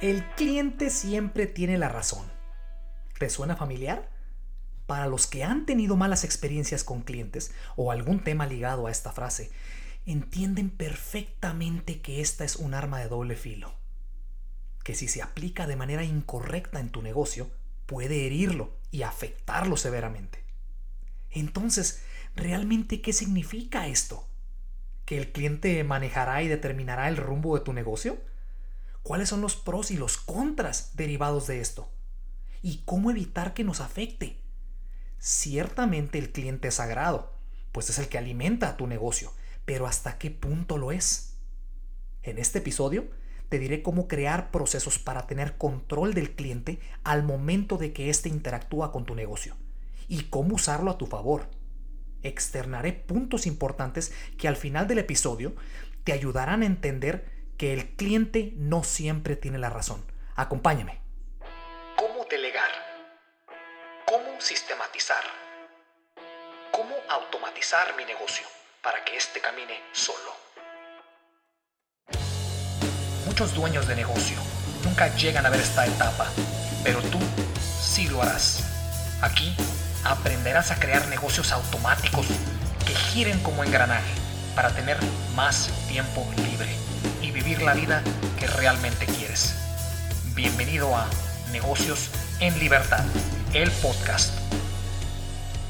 El cliente siempre tiene la razón. ¿Te suena familiar? Para los que han tenido malas experiencias con clientes o algún tema ligado a esta frase, entienden perfectamente que esta es un arma de doble filo, que si se aplica de manera incorrecta en tu negocio, puede herirlo y afectarlo severamente. Entonces, ¿realmente qué significa esto? ¿Que el cliente manejará y determinará el rumbo de tu negocio? ¿Cuáles son los pros y los contras derivados de esto? ¿Y cómo evitar que nos afecte? Ciertamente el cliente es sagrado, pues es el que alimenta a tu negocio, pero ¿hasta qué punto lo es? En este episodio te diré cómo crear procesos para tener control del cliente al momento de que éste interactúa con tu negocio y cómo usarlo a tu favor. Externaré puntos importantes que al final del episodio te ayudarán a entender que el cliente no siempre tiene la razón. Acompáñame. ¿Cómo delegar? ¿Cómo sistematizar? ¿Cómo automatizar mi negocio para que éste camine solo? Muchos dueños de negocio nunca llegan a ver esta etapa, pero tú sí lo harás. Aquí aprenderás a crear negocios automáticos que giren como engranaje para tener más tiempo libre y vivir la vida que realmente quieres. Bienvenido a Negocios en Libertad, el podcast.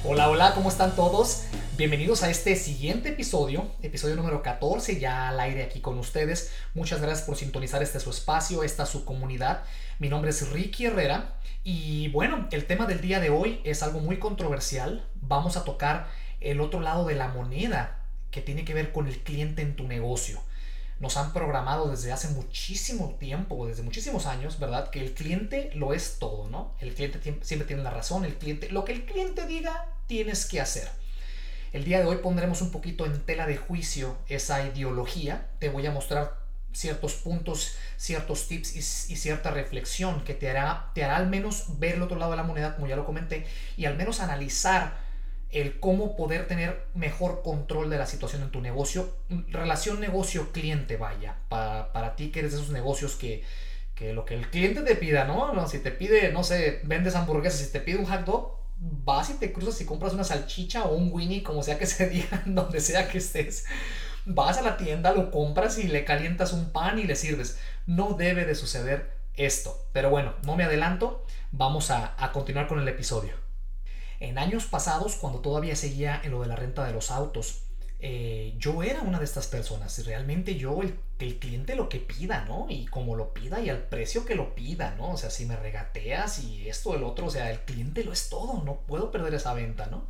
Hola, hola, ¿cómo están todos? Bienvenidos a este siguiente episodio, episodio número 14, ya al aire aquí con ustedes. Muchas gracias por sintonizar este su espacio, esta su comunidad. Mi nombre es Ricky Herrera y bueno, el tema del día de hoy es algo muy controversial. Vamos a tocar el otro lado de la moneda que tiene que ver con el cliente en tu negocio nos han programado desde hace muchísimo tiempo, desde muchísimos años, ¿verdad? Que el cliente lo es todo, ¿no? El cliente siempre tiene la razón, el cliente, lo que el cliente diga, tienes que hacer. El día de hoy pondremos un poquito en tela de juicio esa ideología. Te voy a mostrar ciertos puntos, ciertos tips y, y, cierta reflexión que te hará, te hará al menos ver el otro lado de la moneda, como ya lo comenté, y al menos analizar el cómo poder tener mejor control de la situación en tu negocio. Relación negocio-cliente, vaya, para, para, ti que eres de esos negocios que, que, lo que el cliente te pida, ¿no? Si te pide, no sé, vendes hamburguesas, si te pide un hot dog, vas y te cruzas y compras una salchicha o un winnie, como sea que se diga, donde sea que estés. Vas a la tienda, lo compras y le calientas un pan y le sirves. No debe de suceder esto. Pero bueno, no me adelanto, vamos a, a continuar con el episodio. En años pasados, cuando todavía seguía en lo de la renta de los autos, eh, yo era una de estas personas. Realmente yo, el, el, cliente lo que pida, ¿no? Y como lo pida y al precio que lo pida, ¿no? O sea, si me regateas y esto, el otro, o sea, el cliente lo es todo, no puedo perder esa venta, ¿no?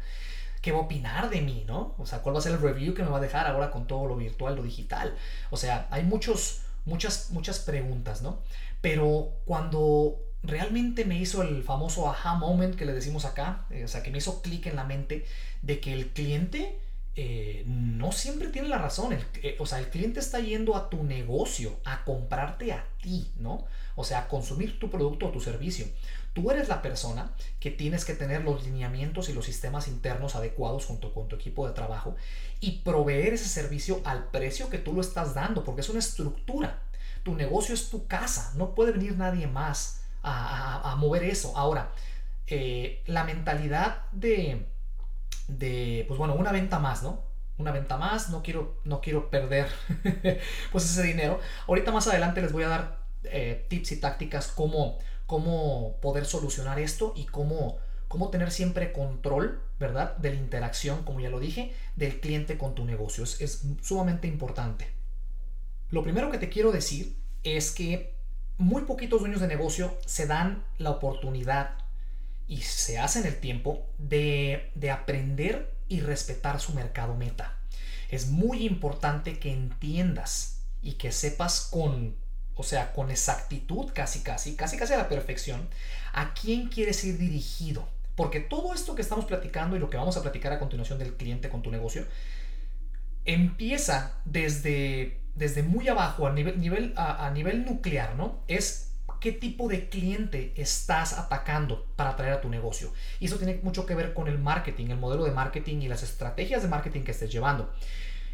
¿Qué va a opinar de mí, ¿no? O sea, ¿cuál va a ser el review que me va a dejar ahora con todo lo virtual, lo digital? O sea, hay muchos, muchas, muchas preguntas, ¿no? Pero cuando realmente me hizo el famoso aha moment que le decimos acá, eh, o sea, que me hizo clic en la mente de que el cliente eh, no siempre tiene la razón, eh, o sea, el cliente está yendo a tu negocio a comprarte a ti, ¿no? O sea, a consumir tu producto o tu servicio. Tú eres la persona que tienes que tener los lineamientos y los sistemas internos adecuados junto con tu equipo de trabajo y proveer ese servicio al precio que tú lo estás dando, porque es una estructura. Tu negocio es tu casa, no puede venir nadie más a, mover eso. Ahora, eh, la mentalidad de, de, pues bueno, una venta más, ¿no? Una venta más, no quiero, no quiero perder pues ese dinero. Ahorita más adelante les voy a dar eh, tips y tácticas cómo, cómo poder solucionar esto y cómo, cómo tener siempre control, ¿verdad? De la interacción, como ya lo dije, del cliente con tu negocio. Es, es sumamente importante. Lo primero que te quiero decir es que muy poquitos dueños de negocio se dan la oportunidad y se hacen el tiempo de, aprender y respetar su mercado meta. Es muy importante que entiendas y que sepas con, o sea, con exactitud, casi, casi, casi, casi a la perfección, a quién quieres ir dirigido. Porque todo esto que estamos platicando y lo que vamos a platicar a continuación del cliente con tu negocio, empieza desde desde muy abajo, a nivel, nivel, a, nivel nuclear, ¿no? Es qué tipo de cliente estás atacando para atraer a tu negocio. Y eso tiene mucho que ver con el marketing, el modelo de marketing y las estrategias de marketing que estés llevando.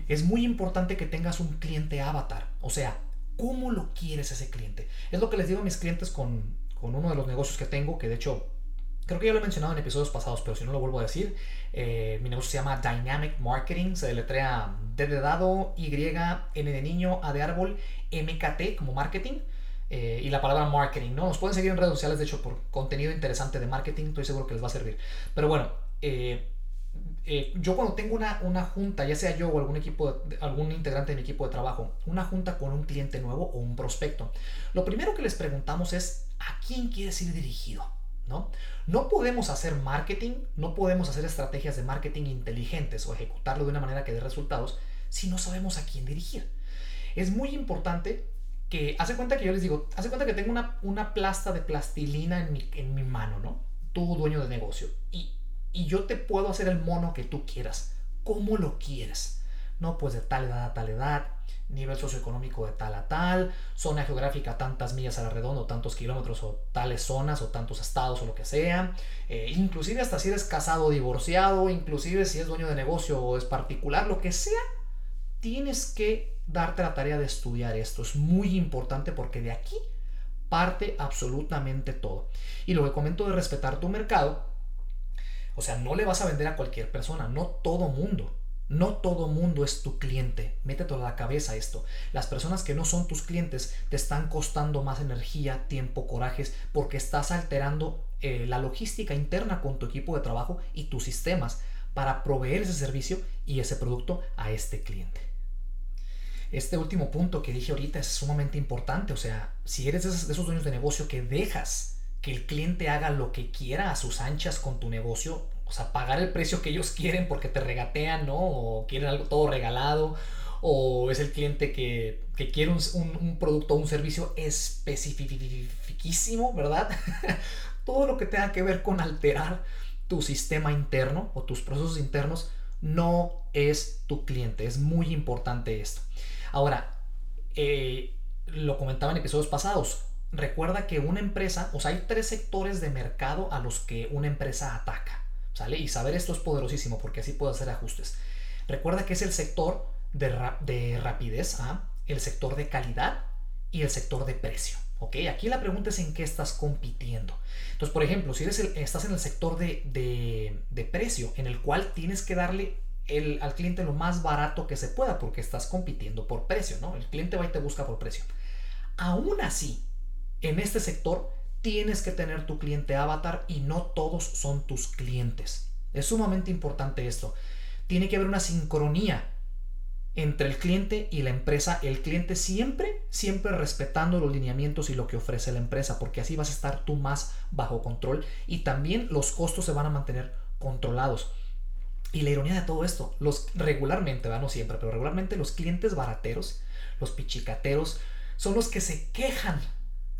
Es muy importante que tengas un cliente avatar, o sea, ¿Cómo lo quieres ese cliente? Es lo que les digo a mis clientes con, con uno de los negocios que tengo, que de hecho Creo que ya lo he mencionado en episodios pasados, pero si no lo vuelvo a decir, eh, mi negocio se llama Dynamic Marketing, se deletrea D de dado, Y, N de niño, A de árbol, MKT como marketing. Eh, y la palabra marketing, ¿no? Nos pueden seguir en redes sociales, de hecho, por contenido interesante de marketing, estoy seguro que les va a servir. Pero bueno, eh, yo cuando tengo una, una, junta, ya sea yo o algún equipo, algún integrante de mi equipo de trabajo, una junta con un cliente nuevo o un prospecto, lo primero que les preguntamos es, ¿a quién quieres ir dirigido? ¿No? podemos hacer marketing, no podemos hacer estrategias de marketing inteligentes o ejecutarlo de una manera que dé resultados si no sabemos a quién dirigir. Es muy importante que, hace cuenta que yo les digo, hace cuenta que tengo una, una plasta de plastilina en mi, en mi mano, ¿no? Tú, dueño de negocio, y, y yo te puedo hacer el mono que tú quieras, como lo quieres, ¿no? Pues de tal edad a tal edad, nivel socioeconómico de tal a tal, zona geográfica tantas millas a la redonda o tantos kilómetros o tales zonas o tantos estados o lo que sea, eh, inclusive hasta si eres casado o divorciado, inclusive si es dueño de negocio o es particular, lo que sea, tienes que darte la tarea de estudiar esto. Es muy importante porque de aquí parte absolutamente todo. Y lo que comento de respetar tu mercado, o sea, no le vas a vender a cualquier persona, no todo mundo. No todo mundo es tu cliente. Métete a la cabeza esto. Las personas que no son tus clientes te están costando más energía, tiempo, corajes, porque estás alterando eh, la logística interna con tu equipo de trabajo y tus sistemas para proveer ese servicio y ese producto a este cliente. Este último punto que dije ahorita es sumamente importante. O sea, si eres de esos dueños de negocio que dejas que el cliente haga lo que quiera a sus anchas con tu negocio, o sea, pagar el precio que ellos quieren porque te regatean, ¿no? O quieren algo todo regalado, o es el cliente que, quiere un, un, producto o un servicio especificísimo, ¿verdad? todo lo que tenga que ver con alterar tu sistema interno o tus procesos internos no es tu cliente. Es muy importante esto. Ahora, eh, lo comentaba en episodios pasados. Recuerda que una empresa, o sea, hay tres sectores de mercado a los que una empresa ataca. Y saber esto es poderosísimo porque así puedo hacer ajustes. Recuerda que es el sector de, de rapidez, ¿ah? el sector de calidad y el sector de precio. ¿ok? Aquí la pregunta es en qué estás compitiendo. Entonces, por ejemplo, si estás en el sector de, de, precio, en el cual tienes que darle al cliente lo más barato que se pueda, porque estás compitiendo por precio, ¿no? El cliente va y te busca por precio. Aún así, en este sector tienes que tener tu cliente avatar y no todos son tus clientes. Es sumamente importante esto. Tiene que haber una sincronía entre el cliente y la empresa. El cliente siempre, siempre respetando los lineamientos y lo que ofrece la empresa, porque así vas a estar tú más bajo control y también los costos se van a mantener controlados. Y la ironía de todo esto, los regularmente, no siempre, pero regularmente los clientes barateros, los pichicateros, son los que se quejan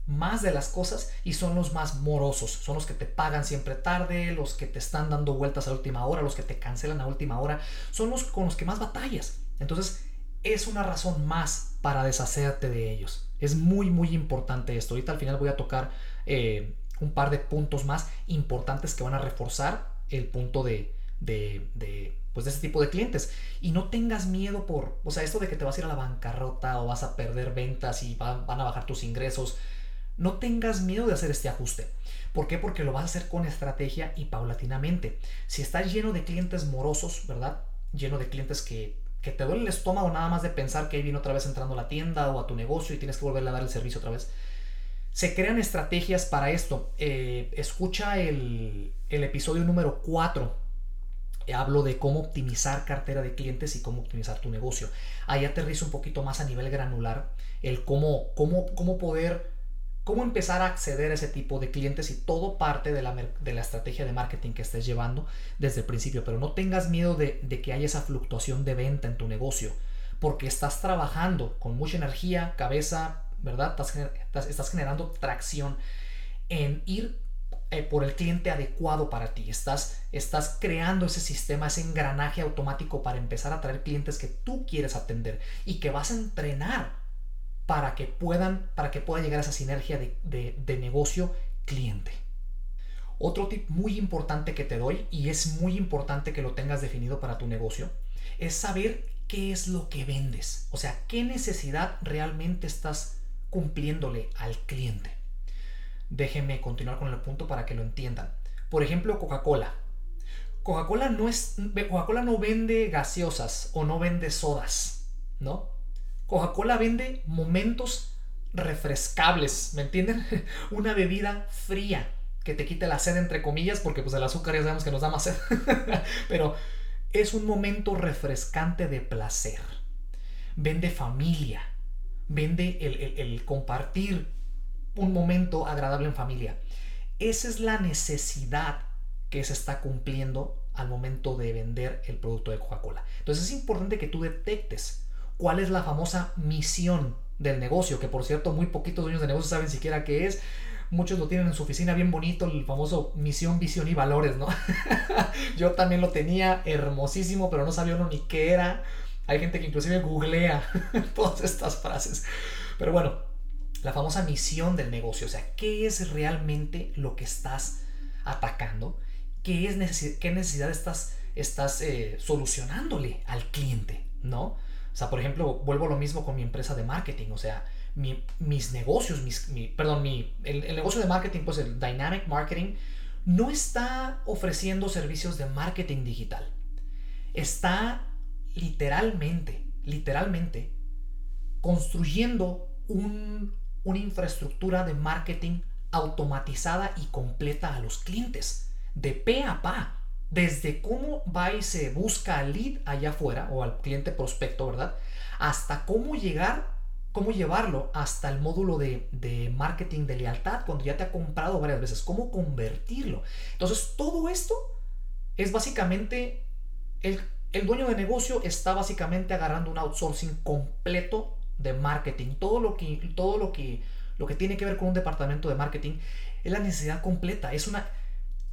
más de las cosas y son los más morosos, son los que te pagan siempre tarde, los que te están dando vueltas a última hora, los que te cancelan a última hora, son los con los que más batallas. Entonces, es una razón más para deshacerte de ellos. Es muy, muy importante esto. Ahorita al final voy a tocar eh, un par de puntos más importantes que van a reforzar el punto de, de, de, pues de ese tipo de clientes. Y no tengas miedo por, o sea, esto de que te vas a ir a la bancarrota o vas a perder ventas y van a bajar tus ingresos. No tengas miedo de hacer este ajuste. ¿Por qué? Porque lo vas a hacer con estrategia y paulatinamente. Si estás lleno de clientes morosos, ¿verdad? Lleno de clientes que, te duele el estómago nada más de pensar que ahí viene otra vez entrando a la tienda o a tu negocio y tienes que volverle a dar el servicio otra vez. Se crean estrategias para esto. Eh, escucha el, el episodio número 4 hablo de cómo optimizar cartera de clientes y cómo optimizar tu negocio. Ahí aterrizo un poquito más a nivel granular el cómo, cómo, cómo poder cómo empezar a acceder a ese tipo de clientes y todo parte de la, de la estrategia de marketing que estés llevando desde el principio. Pero no tengas miedo de, que haya esa fluctuación de venta en tu negocio, porque estás trabajando con mucha energía, cabeza, ¿verdad? Estás, estás generando tracción en ir eh, por el cliente adecuado para ti. Estás, estás creando ese sistema, ese engranaje automático para empezar a traer clientes que tú quieres atender y que vas a entrenar para que puedan, para que pueda llegar a esa sinergia de, negocio cliente. Otro tip muy importante que te doy, y es muy importante que lo tengas definido para tu negocio, es saber qué es lo que vendes. O sea, qué necesidad realmente estás cumpliéndole al cliente. Déjenme continuar con el punto para que lo entiendan. Por ejemplo, Coca-Cola. Coca-Cola no es Coca-Cola no vende gaseosas o no vende sodas, ¿no? Coca-Cola vende momentos refrescables, ¿me entienden? Una bebida fría que te quite la sed entre comillas, porque pues el azúcar ya sabemos que nos da más sed. Pero es un momento refrescante de placer. Vende familia, vende el, compartir un momento agradable en familia. Esa es la necesidad que se está cumpliendo al momento de vender el producto de Coca-Cola. Entonces es importante que tú detectes cuál es la famosa misión del negocio, que por cierto muy poquitos dueños de negocio saben siquiera qué es. Muchos lo tienen en su oficina bien bonito, el famoso misión, visión y valores, ¿no? Yo también lo tenía hermosísimo, pero no sabía uno ni qué era. Hay gente que inclusive googlea todas estas frases. Pero bueno, la famosa misión del negocio, o sea, ¿qué es realmente lo que estás atacando? ¿Qué, es qué necesidad estás, estás eh, solucionándole al cliente? ¿No? Sea, por ejemplo, vuelvo a lo mismo con mi empresa de marketing, o sea, mis negocios, mis, perdón, mi, el, el negocio de marketing, pues el Dynamic Marketing, no está ofreciendo servicios de marketing digital. Está literalmente, literalmente, construyendo una infraestructura de marketing automatizada y completa a los clientes, de pe a pa, desde cómo va y se busca al lead allá afuera o al cliente prospecto, ¿verdad? Hasta cómo llegar, cómo llevarlo hasta el módulo de, de marketing de lealtad cuando ya te ha comprado varias veces, cómo convertirlo. Entonces, todo esto es básicamente el el dueño de negocio está básicamente agarrando un outsourcing completo de marketing. Todo lo que, todo lo que, lo que tiene que ver con un departamento de marketing es la necesidad completa. Es una,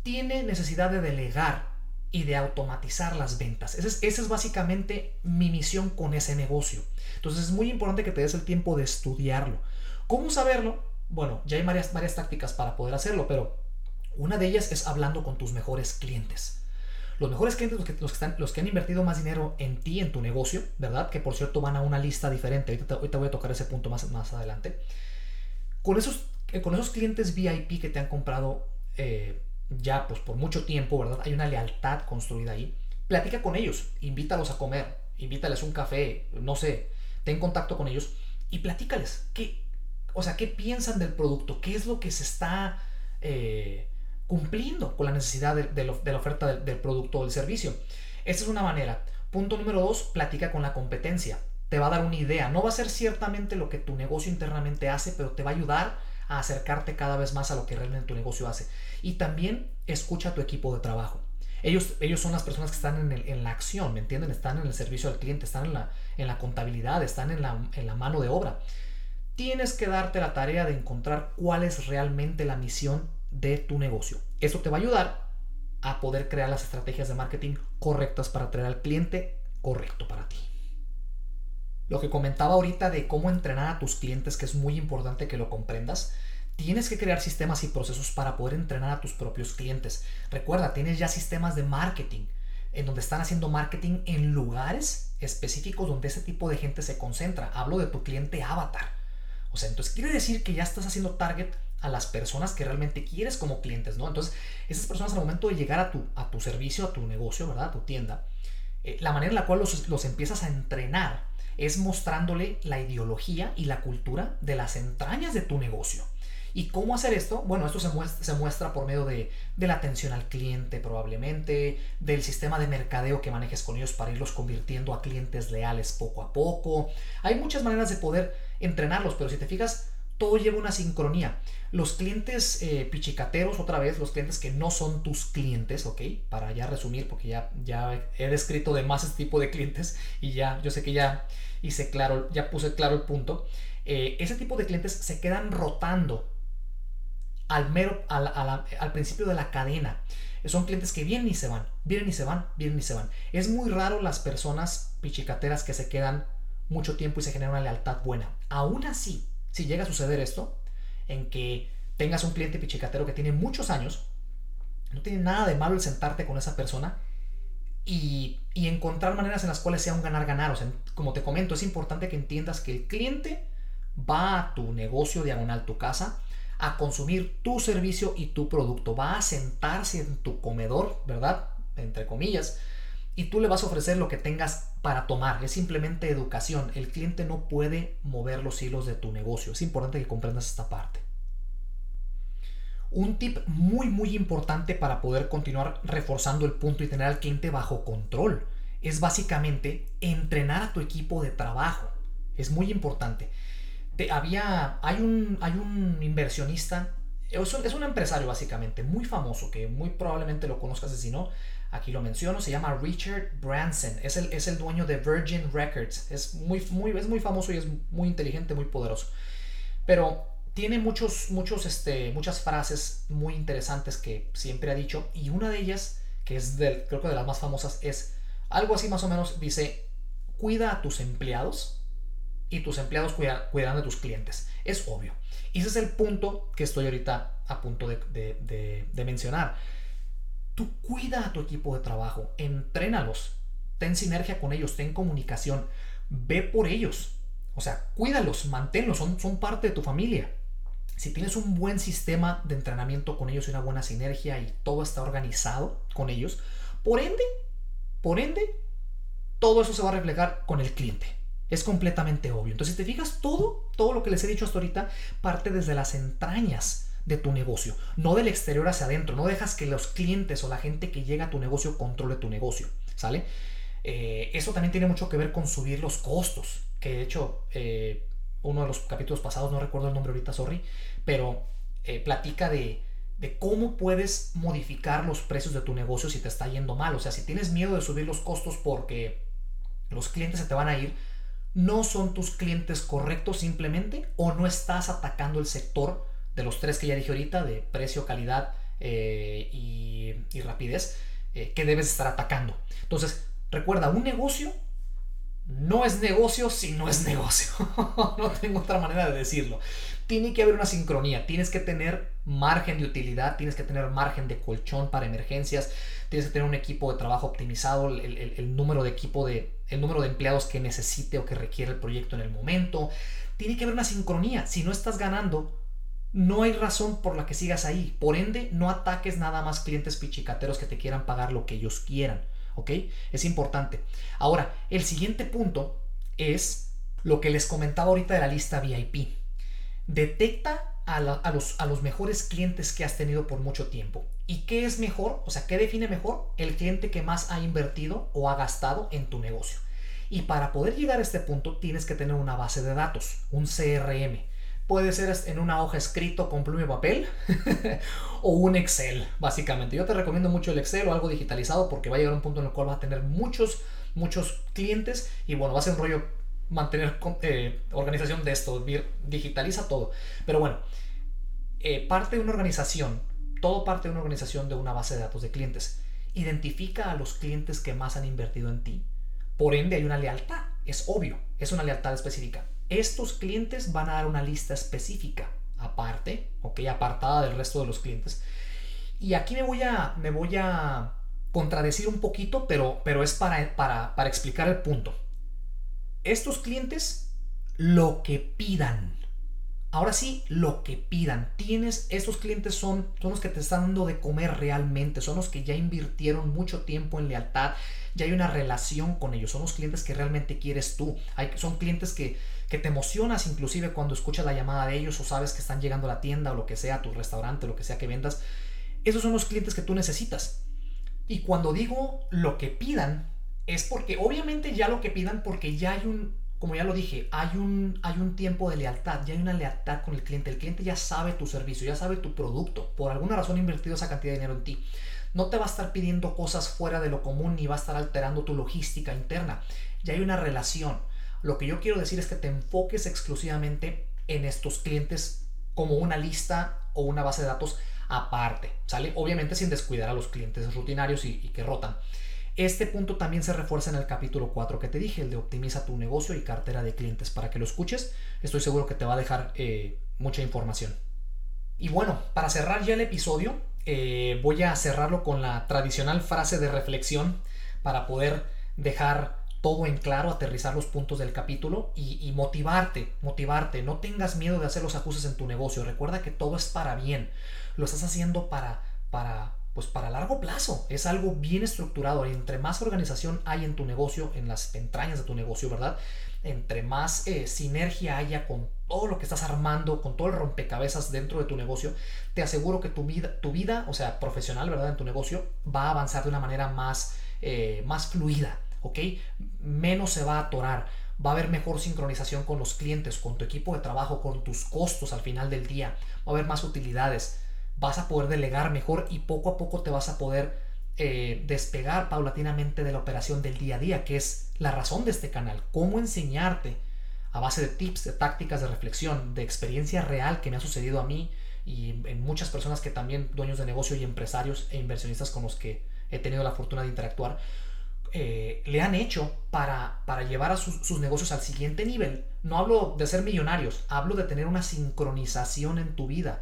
tiene necesidad de delegar y de automatizar las ventas. Esa es, básicamente mi misión con ese negocio. Entonces es muy importante que te des el tiempo de estudiarlo. ¿Cómo saberlo? Bueno, ya hay varias, tácticas para poder hacerlo, pero una de ellas es hablando con tus mejores clientes. Los mejores clientes, los que, los que, están, los que han invertido más dinero en ti, en tu negocio, ¿verdad? Que por cierto van a una lista diferente. Ahorita, voy a tocar ese punto más, más adelante. Con esos, eh, con esos clientes VIP que te han comprado eh, ya pues por mucho tiempo, ¿verdad? Hay una lealtad construida ahí. Platica con ellos, invítalos a comer, invítales un café, no sé, ten contacto con ellos y platícales. ¿Qué, o sea, ¿qué piensan del producto? ¿Qué es lo que se está... Eh, cumpliendo con la necesidad de, la oferta del, producto o del servicio. Esta es una manera. Punto número dos, platica con la competencia. Te va a dar una idea. No va a ser ciertamente lo que tu negocio internamente hace, pero te va a ayudar a acercarte cada vez más a lo que realmente tu negocio hace. Y también escucha a tu equipo de trabajo. Ellos, ellos son las personas que están en, la acción, ¿me entienden? Están en el servicio al cliente, están en la, en la contabilidad, están en la, en la mano de obra. Tienes que darte la tarea de encontrar cuál es realmente la misión de tu negocio. Eso te va a ayudar a poder crear las estrategias de marketing correctas para atraer al cliente correcto para ti. Lo que comentaba ahorita de cómo entrenar a tus clientes, que es muy importante que lo comprendas, tienes que crear sistemas y procesos para poder entrenar a tus propios clientes. Recuerda, tienes ya sistemas de marketing en donde están haciendo marketing en lugares específicos donde ese tipo de gente se concentra. Hablo de tu cliente avatar. O sea, entonces quiere decir que ya estás haciendo target a las personas que realmente quieres como clientes, ¿no? Entonces, esas personas al momento de llegar a tu, a tu servicio, a tu negocio, ¿verdad? A tu tienda, eh, la manera en la cual los, los empiezas a entrenar es mostrándole la ideología y la cultura de las entrañas de tu negocio. ¿Y cómo hacer esto? Bueno, esto se muestra, por medio de, de, la atención al cliente probablemente, del sistema de mercadeo que manejes con ellos para irlos convirtiendo a clientes leales poco a poco. Hay muchas maneras de poder entrenarlos, pero si te fijas, todo lleva una sincronía. Los clientes eh, pichicateros, otra vez, los clientes que no son tus clientes, ¿ok? Para ya resumir, porque ya, ya he descrito de más este tipo de clientes y ya, yo sé que ya hice claro, ya puse claro el punto. Eh, ese tipo de clientes se quedan rotando al, mero, al, al principio de la cadena. Son clientes que vienen y se van, vienen y se van, vienen y se van. Es muy raro las personas pichicateras que se quedan mucho tiempo y se genera una lealtad buena. Aún así, si llega a suceder esto, en que tengas un cliente pichicatero que tiene muchos años, no tiene nada de malo el sentarte con esa persona y, encontrar maneras en las cuales sea un ganar-ganar. O sea, como te comento, es importante que entiendas que el cliente va a tu negocio diagonal, tu casa, a consumir tu servicio y tu producto. Va a sentarse en tu comedor, ¿verdad? Entre comillas. Y tú le vas a ofrecer lo que tengas para tomar. Es simplemente educación. El cliente no puede mover los hilos de tu negocio. Es importante que comprendas esta parte. Un tip muy muy importante para poder continuar reforzando el punto y tener al cliente bajo control es básicamente entrenar a tu equipo de trabajo. Es muy importante había, hay un, hay un inversionista, es un, es un, empresario básicamente, muy famoso, que muy probablemente lo conozcas si no, aquí lo menciono, se llama Richard Branson, es el, es el dueño de Virgin Records, es muy, muy, es muy famoso y es muy inteligente, muy poderoso. Pero tiene muchos, muchos, este, muchas frases muy interesantes que siempre ha dicho y una de ellas, que es del, creo que de las más famosas, es algo así más o menos, dice, cuida a tus empleados y tus empleados cuidarán de tus clientes. Es obvio. Y ese es el punto que estoy ahorita a punto de, mencionar. Tú cuida a tu equipo de trabajo, entrénalos, ten sinergia con ellos, ten comunicación, ve por ellos. O sea, cuídalos, manténlos, son, son parte de tu familia. Si tienes un buen sistema de entrenamiento con ellos y una buena sinergia y todo está organizado con ellos, por ende, por ende, todo eso se va a reflejar con el cliente. Es completamente obvio. Entonces, si te fijas, todo, todo lo que les he dicho hasta ahorita parte desde las entrañas de tu negocio, no del exterior hacia adentro. No dejas que los clientes o la gente que llega a tu negocio controle tu negocio, ¿sale? Eh, eso también tiene mucho que ver con subir los costos, que de hecho, eh, uno de los capítulos pasados, no recuerdo el nombre ahorita, sorry, pero eh, platica de, de cómo puedes modificar los precios de tu negocio si te está yendo mal. O sea, si tienes miedo de subir los costos porque los clientes se te van a ir, no son tus clientes correctos simplemente o no estás atacando el sector de los tres que ya dije ahorita, de precio, calidad eh, y, rapidez, eh, que debes estar atacando. Entonces, recuerda, un negocio no es negocio si no es negocio. no tengo otra manera de decirlo. Tiene que haber una sincronía, tienes que tener margen de utilidad, tienes que tener margen de colchón para emergencias, tienes que tener un equipo de trabajo optimizado, el, número de equipo de, el número de empleados que necesite o que requiere el proyecto en el momento. Tiene que haber una sincronía. Si no estás ganando, no hay razón por la que sigas ahí. Por ende, no ataques nada más clientes pichicateros que te quieran pagar lo que ellos quieran. ¿Ok? Es importante. Ahora, el siguiente punto es lo que les comentaba ahorita de la lista VIP. Detecta a, los, a los mejores clientes que has tenido por mucho tiempo. ¿Y qué es mejor? O sea, ¿qué define mejor? El cliente que más ha invertido o ha gastado en tu negocio. Y para poder llegar a este punto tienes que tener una base de datos, un CRM. Puede ser en una hoja escrito con pluma y papel o un Excel, básicamente. Yo te recomiendo mucho el Excel o algo digitalizado porque va a llegar un punto en el cual va a tener muchos, muchos clientes y bueno, va a ser un rollo mantener eh, organización de esto, digitaliza todo. Pero bueno, eh, parte de una organización, todo parte de una organización de una base de datos de clientes. Identifica a los clientes que más han invertido en ti. Por ende hay una lealtad, es obvio, es una lealtad específica. Estos clientes van a dar una lista específica, aparte, ok, apartada del resto de los clientes. Y aquí me voy a, me voy a contradecir un poquito, pero, pero es para, para, para explicar el punto estos clientes lo que pidan. Ahora sí, lo que pidan. Tienes, estos clientes son, son los que te están dando de comer realmente, son los que ya invirtieron mucho tiempo en lealtad, ya hay una relación con ellos, son los clientes que realmente quieres tú. Hay, son clientes que, que te emocionas inclusive cuando escuchas la llamada de ellos o sabes que están llegando a la tienda o lo que sea, tu restaurante, lo que sea que vendas. Esos son los clientes que tú necesitas. Y cuando digo lo que pidan, es porque obviamente ya lo que pidan, porque ya hay un, como ya lo dije, hay un, hay un tiempo de lealtad, ya hay una lealtad con el cliente. El cliente ya sabe tu servicio, ya sabe tu producto. Por alguna razón ha invertido esa cantidad de dinero en ti. No te va a estar pidiendo cosas fuera de lo común ni va a estar alterando tu logística interna. Ya hay una relación. Lo que yo quiero decir es que te enfoques exclusivamente en estos clientes como una lista o una base de datos aparte, ¿sale? Obviamente sin descuidar a los clientes rutinarios y, que rotan. Este punto también se refuerza en el capítulo 4 que te dije, el de optimiza tu negocio y cartera de clientes. Para que lo escuches, estoy seguro que te va a dejar eh, mucha información. Y bueno, para cerrar ya el episodio, eh, voy a cerrarlo con la tradicional frase de reflexión para poder dejar todo en claro, aterrizar los puntos del capítulo y, motivarte, motivarte. No tengas miedo de hacer los ajustes en tu negocio. Recuerda que todo es para bien. Lo estás haciendo para, para, pues para largo plazo. Es algo bien estructurado. Entre más organización hay en tu negocio, en las entrañas de tu negocio, ¿verdad? Entre más eh, sinergia haya con todo lo que estás armando, con todo el rompecabezas dentro de tu negocio, te aseguro que tu vida, tu vida o sea, profesional, ¿verdad? En tu negocio, va a avanzar de una manera más, eh, más fluida ¿ok? Menos se va a atorar, va a haber mejor sincronización con los clientes, con tu equipo de trabajo, con tus costos al final del día, va a haber más utilidades, vas a poder delegar mejor y poco a poco te vas a poder eh, despegar paulatinamente de la operación del día a día, que es la razón de este canal, cómo enseñarte a base de tips, de tácticas de reflexión, de experiencia real que me ha sucedido a mí y en muchas personas que también dueños de negocio y empresarios e inversionistas con los que he tenido la fortuna de interactuar, eh, le han hecho para, para llevar a sus, negocios al siguiente nivel. No hablo de ser millonarios, hablo de tener una sincronización en tu vida,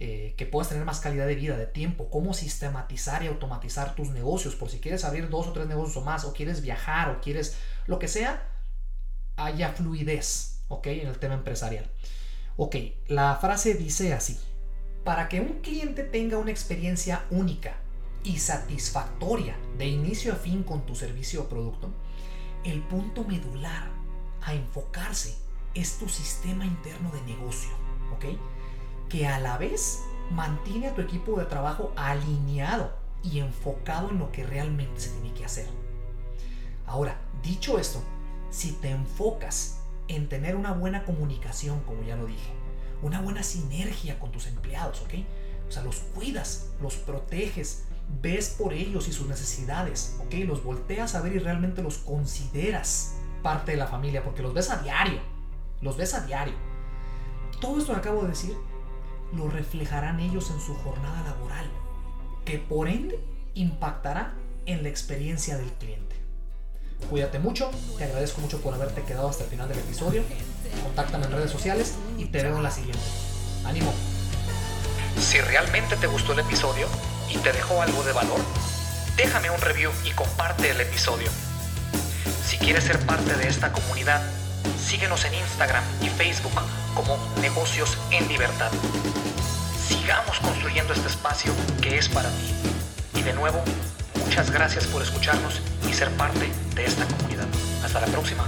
eh, que puedas tener más calidad de vida, de tiempo, cómo sistematizar y automatizar tus negocios, por si quieres abrir dos o tres negocios o más, o quieres viajar, o quieres lo que sea, haya fluidez, ¿ok? En el tema empresarial. Ok, la frase dice así, para que un cliente tenga una experiencia única, y satisfactoria de inicio a fin con tu servicio o producto, el punto medular a enfocarse es tu sistema interno de negocio, ¿ok? Que a la vez mantiene a tu equipo de trabajo alineado y enfocado en lo que realmente se tiene que hacer. Ahora, dicho esto, si te enfocas en tener una buena comunicación, como ya lo dije, una buena sinergia con tus empleados, ¿ok? O sea, los cuidas, los proteges, ves por ellos y sus necesidades, ¿ok? Los volteas a ver y realmente los consideras parte de la familia, porque los ves a diario, los ves a diario. Todo esto que acabo de decir lo reflejarán ellos en su jornada laboral, que por ende impactará en la experiencia del cliente. Cuídate mucho, te agradezco mucho por haberte quedado hasta el final del episodio. Contáctame en redes sociales y te veo en la siguiente. ¡Ánimo! Si realmente te gustó el episodio, y te dejó algo de valor, déjame un review y comparte el episodio. Si quieres ser parte de esta comunidad, síguenos en Instagram y Facebook como Negocios en Libertad. Sigamos construyendo este espacio que es para ti. Y de nuevo, muchas gracias por escucharnos y ser parte de esta comunidad. Hasta la próxima.